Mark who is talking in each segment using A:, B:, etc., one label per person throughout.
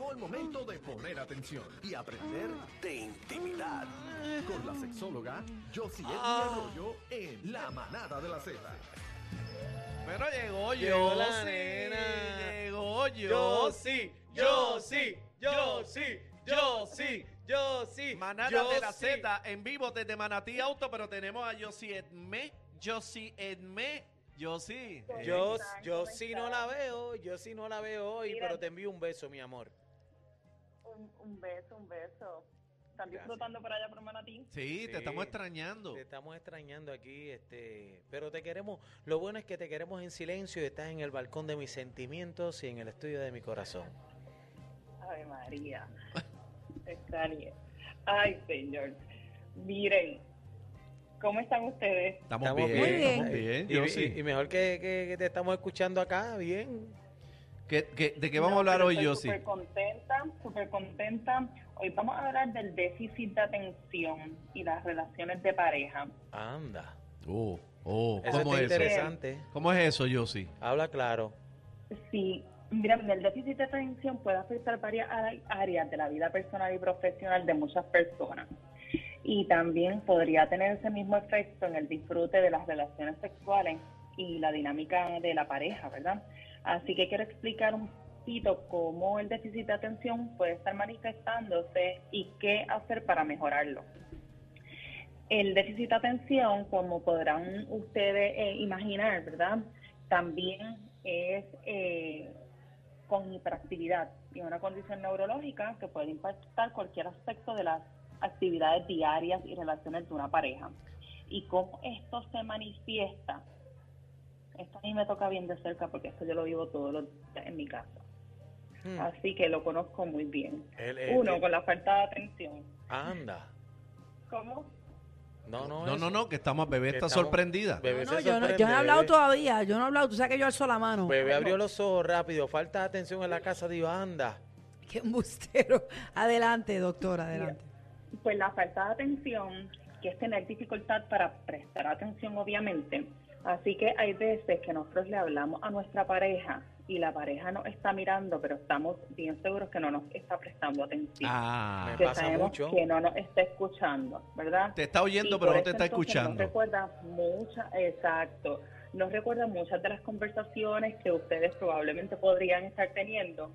A: Llegó el momento de poner atención y aprender de intimidad con la sexóloga Josie Edwin Arroyo en La Manada de la Z.
B: Pero llegó yo,
C: Llegó la
B: sí,
C: nena.
B: Llegó yo.
C: Yo sí, yo sí, yo sí, yo sí, yo sí.
B: Manada
C: yo
B: de la
C: sí.
B: Z en vivo desde Manatí Auto, pero tenemos a Josie Edme, Josie Edme, Josie.
C: Yo,
D: están?
C: yo
D: ¿Cómo
C: sí
D: están?
C: no la veo, yo sí no la veo hoy,
D: Mira.
C: pero te envío un beso, mi amor.
D: Un, un beso, un beso. ¿Están disfrutando por allá por Manatí?
B: Sí,
C: Sí.
B: te estamos extrañando.
C: Te estamos extrañando aquí, este, pero te queremos, lo bueno es que te queremos en silencio y estás en el balcón de mis sentimientos y en el estudio de mi corazón.
D: Ay, María. Extrañé. Ay, señor. Miren, ¿cómo están ustedes?
B: Estamos,
C: Estamos
B: bien,
E: bien.
B: estamos bien.
C: Y, y- y mejor que, que- que te estamos escuchando acá, bien.
B: ¿Qué- qué- ¿De qué vamos
D: No,
B: a hablar hoy, Josie?
D: Súper contenta, súper contenta. Hoy vamos a hablar del déficit de atención y las relaciones de pareja.
C: Anda.
B: Oh, oh,
C: Eso
B: ¿cómo es eso?
C: interesante.
B: ¿Cómo es eso, Josie?
C: Habla claro.
D: Sí, mira, el déficit de atención puede afectar varias áreas de la vida personal y profesional de muchas personas. Y también podría tener ese mismo efecto en el disfrute de las relaciones sexuales y la dinámica de la pareja, ¿verdad? Así que quiero explicar un poquito cómo el déficit de atención puede estar manifestándose y qué hacer para mejorarlo. El déficit de atención, como podrán ustedes eh, imaginar, ¿verdad? También es eh, con hiperactividad y una condición neurológica que puede impactar cualquier aspecto de las actividades diarias y relaciones de una pareja. Y cómo esto se manifiesta, esto a mí me toca bien de cerca porque esto yo lo vivo todos los días en mi casa.
C: Hmm.
D: Así que lo conozco muy bien.
C: El- el-
D: Uno,
C: el-
D: con la falta de atención.
C: Anda.
D: ¿Cómo?
C: No, no,
B: No, no, no, que estamos, bebé
C: Que
B: está
C: estamos-
B: sorprendida.
C: Bebé
E: No,
C: se
E: yo, no, yo no
C: sorprende,
E: he hablado
C: bebé.
E: todavía, yo no he hablado, tú sabes que yo alzo la mano.
C: Bebé abrió los ojos rápido, falta de atención en la casa de anda.
E: Qué embustero. Adelante, doctora, adelante.
D: Pues la falta de atención, que es tener dificultad para prestar atención, obviamente. Así que hay veces que nosotros le hablamos a nuestra pareja y la pareja nos está mirando, pero estamos bien seguros que no nos está prestando atención.
B: Ah,
C: Me
D: que
C: pasa
D: sabemos
C: mucho.
D: que no nos está escuchando, ¿verdad?
B: te está oyendo,
D: Y
B: pero no te está escuchando.
D: Nos recuerda muchas, exacto, nos recuerda muchas de las conversaciones que ustedes probablemente podrían estar teniendo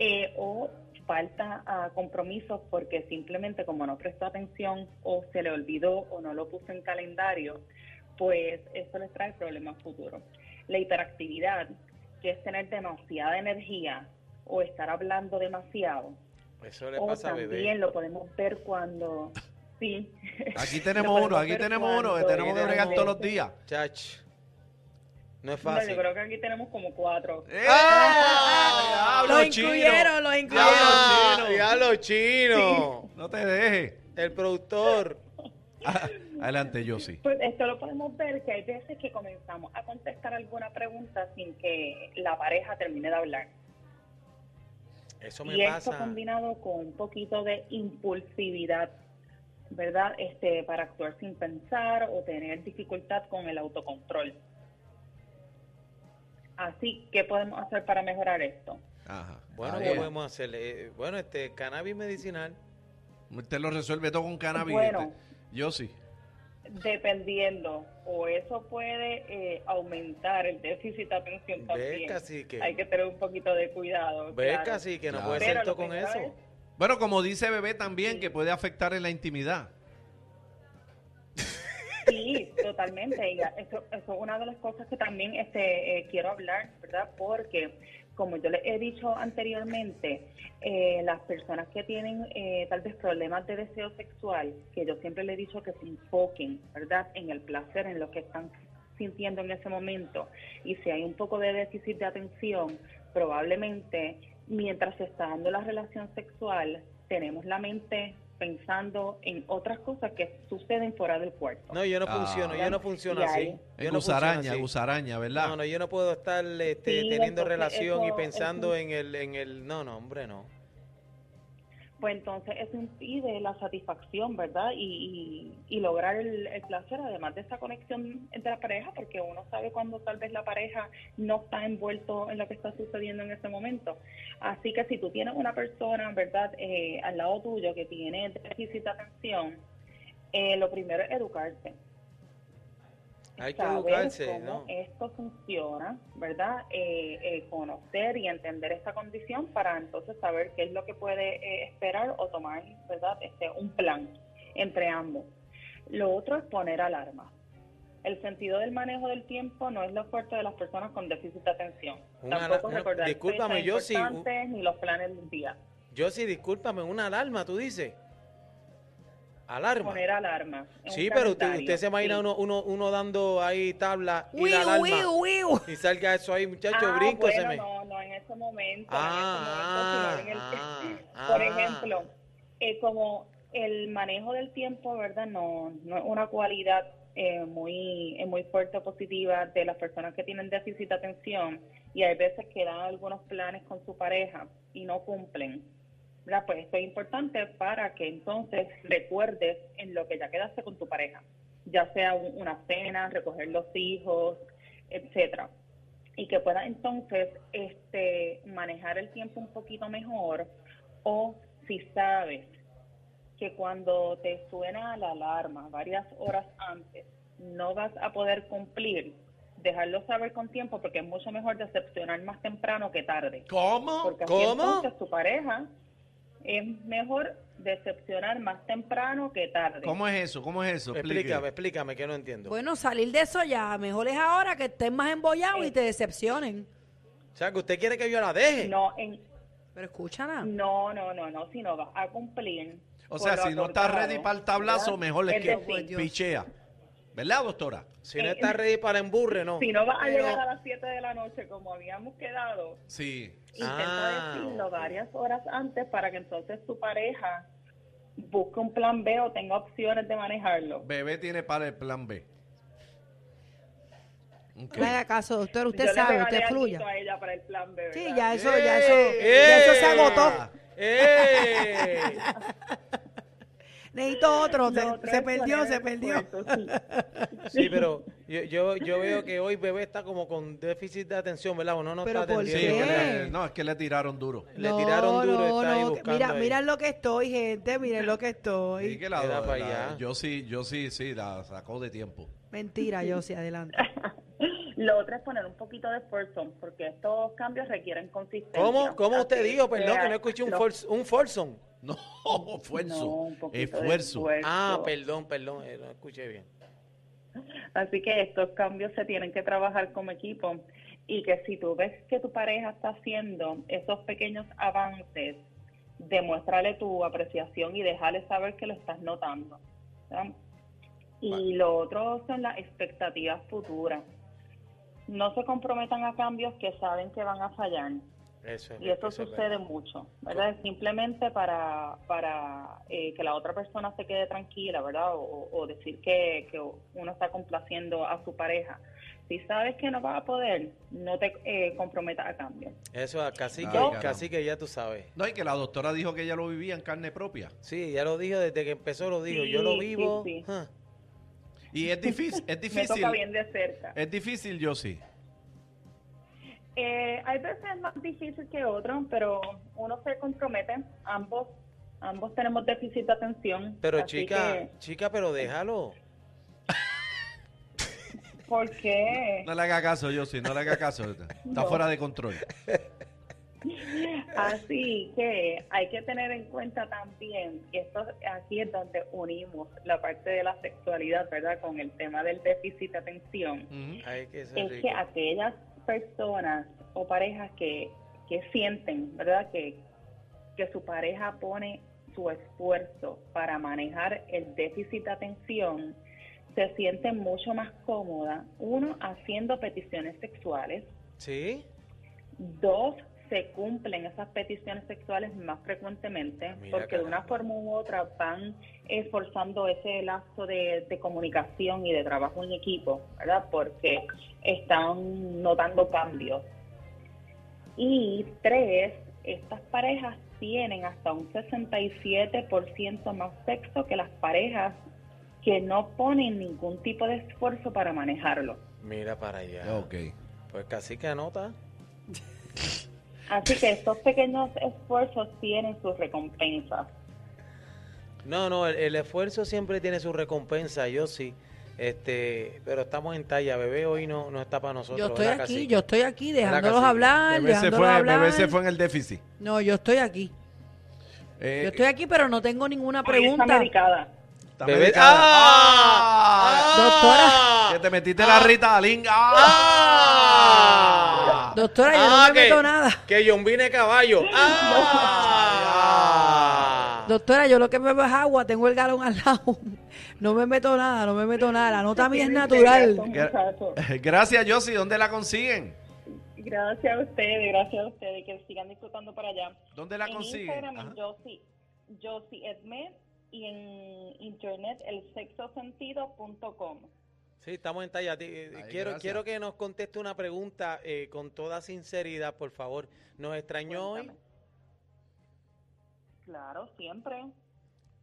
D: eh, o falta a compromisos porque simplemente como no prestó atención o se le olvidó o no lo puso en calendario, pues eso les trae problemas futuros. La hiperactividad, que es tener demasiada energía o estar hablando demasiado,
C: Eso le
D: o
C: pasa a
D: también
C: bebé.
D: lo podemos ver cuando sí.
B: Aquí tenemos uno, aquí tenemos uno que tenemos que bregar todos los días.
C: Chach. No es
D: No,
C: fácil.
D: yo creo que aquí tenemos como cuatro.
B: ¡Eh!
C: ¡Ah!
B: ¡Diablo,
E: Lo
B: chino!
E: incluyeron, lo incluyeron.
C: ¡Ah! ¡Diablo chino!
B: No te dejes.
C: El productor.
B: Adelante, Josie.
D: Pues esto lo podemos ver que hay veces que comenzamos a contestar alguna pregunta sin que la pareja termine de hablar.
C: Eso me
D: Y esto
C: pasa.
D: combinado con un poquito de impulsividad, ¿verdad? Este, para actuar sin pensar o tener dificultad con el autocontrol. Así, ¿qué podemos hacer para mejorar esto?
B: Ajá.
C: Bueno, ¿qué podemos hacer? Eh, bueno, este cannabis medicinal.
B: Usted lo resuelve todo con cannabis.
D: Bueno.
B: este. Josie.
D: Dependiendo, o eso puede eh, aumentar el déficit de atención
C: ¿Ves,
D: también.
C: cacique?
D: Hay que tener un poquito de cuidado.
C: ¿Ves,
D: claro.
C: casi que no
B: Claro.
C: puede ser todo con eso?
D: es-
B: Bueno, como dice Bebé también,
D: Sí.
B: que puede afectar en la intimidad.
D: Sí, totalmente. Y eso, eso es una de las cosas que también este, eh, quiero hablar, ¿verdad? Porque, como yo les he dicho anteriormente, eh, las personas que tienen eh, tal vez problemas de deseo sexual, que yo siempre les he dicho que se enfoquen, ¿verdad? En el placer, en lo que están sintiendo en ese momento. Y si hay un poco de déficit de atención, probablemente mientras se está dando la relación sexual, tenemos la mente pensando en otras cosas que suceden fuera del cuarto.
C: No, yo no
B: Ah.
C: funciono, yo no funciono
D: Y
C: así. Yo no
B: gusaraña,
C: así.
B: gusaraña, ¿verdad?
C: No, no, yo no puedo estar este,
D: Sí,
C: teniendo relación y pensando
D: eso-
C: en el, en el, no, no, hombre, no.
D: Pues entonces eso impide la satisfacción, ¿verdad? Y, y, lograr el, placer, además de esa conexión entre la pareja, porque uno sabe cuando tal vez la pareja no está envuelto en lo que está sucediendo en ese momento. Así que si tú tienes una persona, ¿verdad?, eh, al lado tuyo que tiene déficit de atención, eh, lo primero es educarse.
C: Hay que educarse,
D: cómo
C: ¿no?
D: esto funciona, ¿verdad? Eh, eh, conocer y entender esta condición para entonces saber qué es lo que puede eh, esperar o tomar, ¿verdad? Este, un plan entre ambos. Lo otro es poner alarma. El sentido del manejo del tiempo no es lo fuerte de las personas con déficit de atención.
C: Una
D: Tampoco recordar
C: discúlpame, yo sí,
D: ni los planes del día.
C: Yo sí, discúlpame, una alarma, tú dices. Alarma.
D: Poner alarma.
C: Sí, pero usted, usted se imagina
D: Sí.
C: uno, uno, uno dando ahí tabla y la alarma. Y salga eso ahí, muchacho,
D: Ah,
C: brinco se
D: bueno,
C: me.
D: no, no en ese momento.
C: Ah,
D: en ese momento, sino en el-
C: ah,
D: Por
C: ah.
D: ejemplo, eh, como el manejo del tiempo, ¿verdad? No, no es una cualidad eh, muy, eh, muy fuerte o positiva de las personas que tienen déficit de atención y hay veces que dan algunos planes con su pareja y no cumplen. ¿Verdad? Pues esto es importante para que entonces recuerdes en lo que ya quedaste con tu pareja, ya sea un- una cena, recoger los hijos, etcétera y que puedas entonces este manejar el tiempo un poquito mejor o si sabes que cuando te suena la alarma varias horas antes no vas a poder cumplir, dejarlo saber con tiempo porque es mucho mejor decepcionar más temprano que tarde.
B: ¿Cómo?
D: Porque así
C: ¿Cómo?
D: entonces tu pareja es mejor decepcionar más temprano que tarde.
B: ¿Cómo es eso? ¿Cómo es eso?
C: Explícame, explícame, que no entiendo.
E: Bueno, salir de eso ya. Mejor es ahora que estén más embollados y te decepcionen.
C: O sea, que usted quiere que yo la deje.
D: No, en,
E: Pero escúchala.
D: no, no, no, no, si no vas a cumplir.
B: O sea, si no estás ready para el tablazo,
D: ¿verdad?
B: mejor es
D: Es
B: que
D: decir,
E: Dios.
B: pichea. ¿Verdad, doctora?
C: Si no
D: Eh,
C: está ready para emburre, no.
D: Si no vas a
E: Pero-
D: llegar a las 7 de la noche como habíamos quedado,
B: Sí.
D: intenta
C: Ah,
D: decirlo varias horas antes para que entonces tu pareja busque un plan B o tenga opciones de manejarlo.
B: Bebé tiene para el plan B. Ok.
E: No haga caso, doctor. Usted
D: Yo
E: sabe, usted fluya.
D: a ella para el plan B,
E: Sí, ya eso, ya eso, ya eso se agotó.
C: ¡Eh!
E: Necesito otro. Se,
D: otro
E: se
D: es
E: perdió, se perdió.
D: sí.
C: Sí, pero yo, yo, yo veo que hoy bebé está como con déficit de atención, ¿verdad? Uno no
E: ¿Pero
C: está
E: por
B: Sí,
C: atendiendo.
B: es que
E: qué?
B: le- no, es que le tiraron duro.
C: Le tiraron duro, está ahí
E: que-
C: buscando
E: Mira,
C: ahí.
E: mira lo que estoy, gente. Miren lo que
B: Sí,
E: estoy.
B: que la,
C: Era
B: la-
C: pa' allá.
B: yo sí, yo sí, sí, la sacó de tiempo.
E: Mentira, yo sí, adelante.
D: Lo otro es poner un poquito de esfuerzo, porque estos cambios requieren consistencia.
C: ¿Cómo, cómo usted dijo? Perdón,
D: que
C: no escuché un, Folsom.
B: No, esfuerzo.
D: No, un
B: esfuerzo.
D: esfuerzo.
C: Ah, perdón, perdón, eh, no escuché bien.
D: Así que estos cambios se tienen que trabajar como equipo y que si tú ves que tu pareja está haciendo esos pequeños avances, demuéstrale tu apreciación y déjale saber que lo estás notando. ¿verdad? Y lo otro son las expectativas futuras. No se comprometan a cambios que saben que van a fallar.
C: Eso es,
D: Y eso
C: eso es
D: sucede mucho, ¿verdad? Simplemente para, para eh, que la otra persona se quede tranquila, ¿verdad? O, o decir que, que uno está complaciendo a su pareja. Si sabes que no vas a poder, no te eh, comprometas a cambio.
C: Eso, casi que, casi que ya tú sabes.
B: No, y que la doctora dijo que ella lo vivía en carne propia.
C: Sí, ya lo dijo desde que empezó, lo dijo.
D: Sí,
C: Yo lo vivo.
D: sí.
C: ah.
B: Y es difícil, es
D: Me
B: difícil.
D: toca bien de cerca.
B: Es difícil, yo sí.
D: Eh, hay veces más difícil que otros, pero uno se compromete. Ambos ambos tenemos déficit de atención.
C: Pero chica,
D: que,
C: chica, pero déjalo.
D: ¿Por qué?
B: No le haga caso, yo sí, no le haga caso. Está
D: No.
B: fuera de control.
D: Así que hay que tener en cuenta también, y esto aquí es donde unimos la parte de la sexualidad, ¿verdad? Con el tema del déficit de atención,
B: Ujú.
C: Ay, que ser
D: es
C: rico.
D: que aquellas personas o parejas que, que sienten, ¿verdad? Que, que su pareja pone su esfuerzo para manejar el déficit de atención, se sienten mucho más cómodas, uno, haciendo peticiones sexuales,
C: ¿Sí?
D: Dos, se cumplen esas peticiones sexuales más frecuentemente
C: Mira,
D: porque de una forma u otra van esforzando ese lazo de, de comunicación y de trabajo en equipo, ¿verdad? Porque están notando cambios. Y tres, estas parejas tienen hasta un 67% más sexo que las parejas que no ponen ningún tipo de esfuerzo para manejarlo.
C: Mira para allá.
F: Ok.
C: Pues casi que anota.
D: Así que estos pequeños esfuerzos tienen sus recompensas.
C: No, no, el, el esfuerzo siempre tiene su recompensa, yo sí. Este, pero estamos en talla, bebé hoy no, no está para nosotros.
E: Yo estoy
C: ¿verdad,
E: aquí,
C: cacique?
E: yo estoy aquí dejándolos hablar,
F: Bebé se,
E: dejándolos
F: fue,
E: hablar.
F: bebé se fue en el déficit.
E: No, yo estoy aquí.
F: Eh,
E: Yo estoy aquí, pero no tengo ninguna
D: Hoy está
E: pregunta.
D: medicada.
F: está medicada.
C: ¡Ah!
E: Doctora.
F: Que te metiste la Rita Dalín. ¡Ah!
C: ¡Ah!
E: Doctora, yo
C: Ah,
E: no me
C: que-
E: meto nada.
C: Que John vine caballo. ¡Ah!
E: Doctora, yo lo que bebo es agua, tengo el galón al lado. No me meto nada, no me meto nada. La nota mía es natural.
F: Gracias, Josie. ¿Dónde la consiguen?
D: Gracias a ustedes, gracias a ustedes, que sigan disfrutando para allá.
F: ¿Dónde la
D: en
F: consiguen?
D: Instagram
F: Ajá.
D: es Josie, Josie Edmed y en internet el sexosentido.com.
C: Sí, estamos en talla.
F: Ay,
C: quiero,
F: gracias.
C: quiero que nos conteste una pregunta eh, con toda sinceridad, por favor. ¿Nos extrañó hoy?
D: Claro, siempre.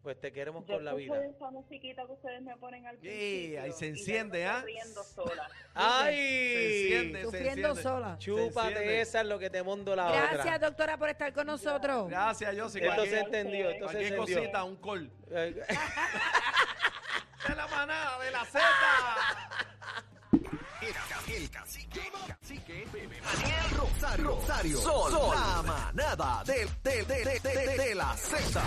C: Pues te queremos
D: Yo
C: con la vida.
D: esa musiquita que ustedes me ponen al
F: Sí,
D: principio.
F: ahí se
D: y yo
F: enciende, ¿ah?
D: estoy riendo sola.
C: ¡Ay!
F: Se enciende, se
E: Sufriendo sola.
F: Se
C: Chúpate esa es lo que te mondo la
E: Gracias,
C: otra.
E: doctora, por estar con nosotros.
F: Gracias, Josie.
C: Esto se entendió, esto se
F: cualquier
C: entendió.
F: cosita, un call. Manada, de la Z.
A: El, ca- el cacique, cacique, bebé Daniel Rosario, Rosario, Sol, la manada de, de, de, de, de, de la Z.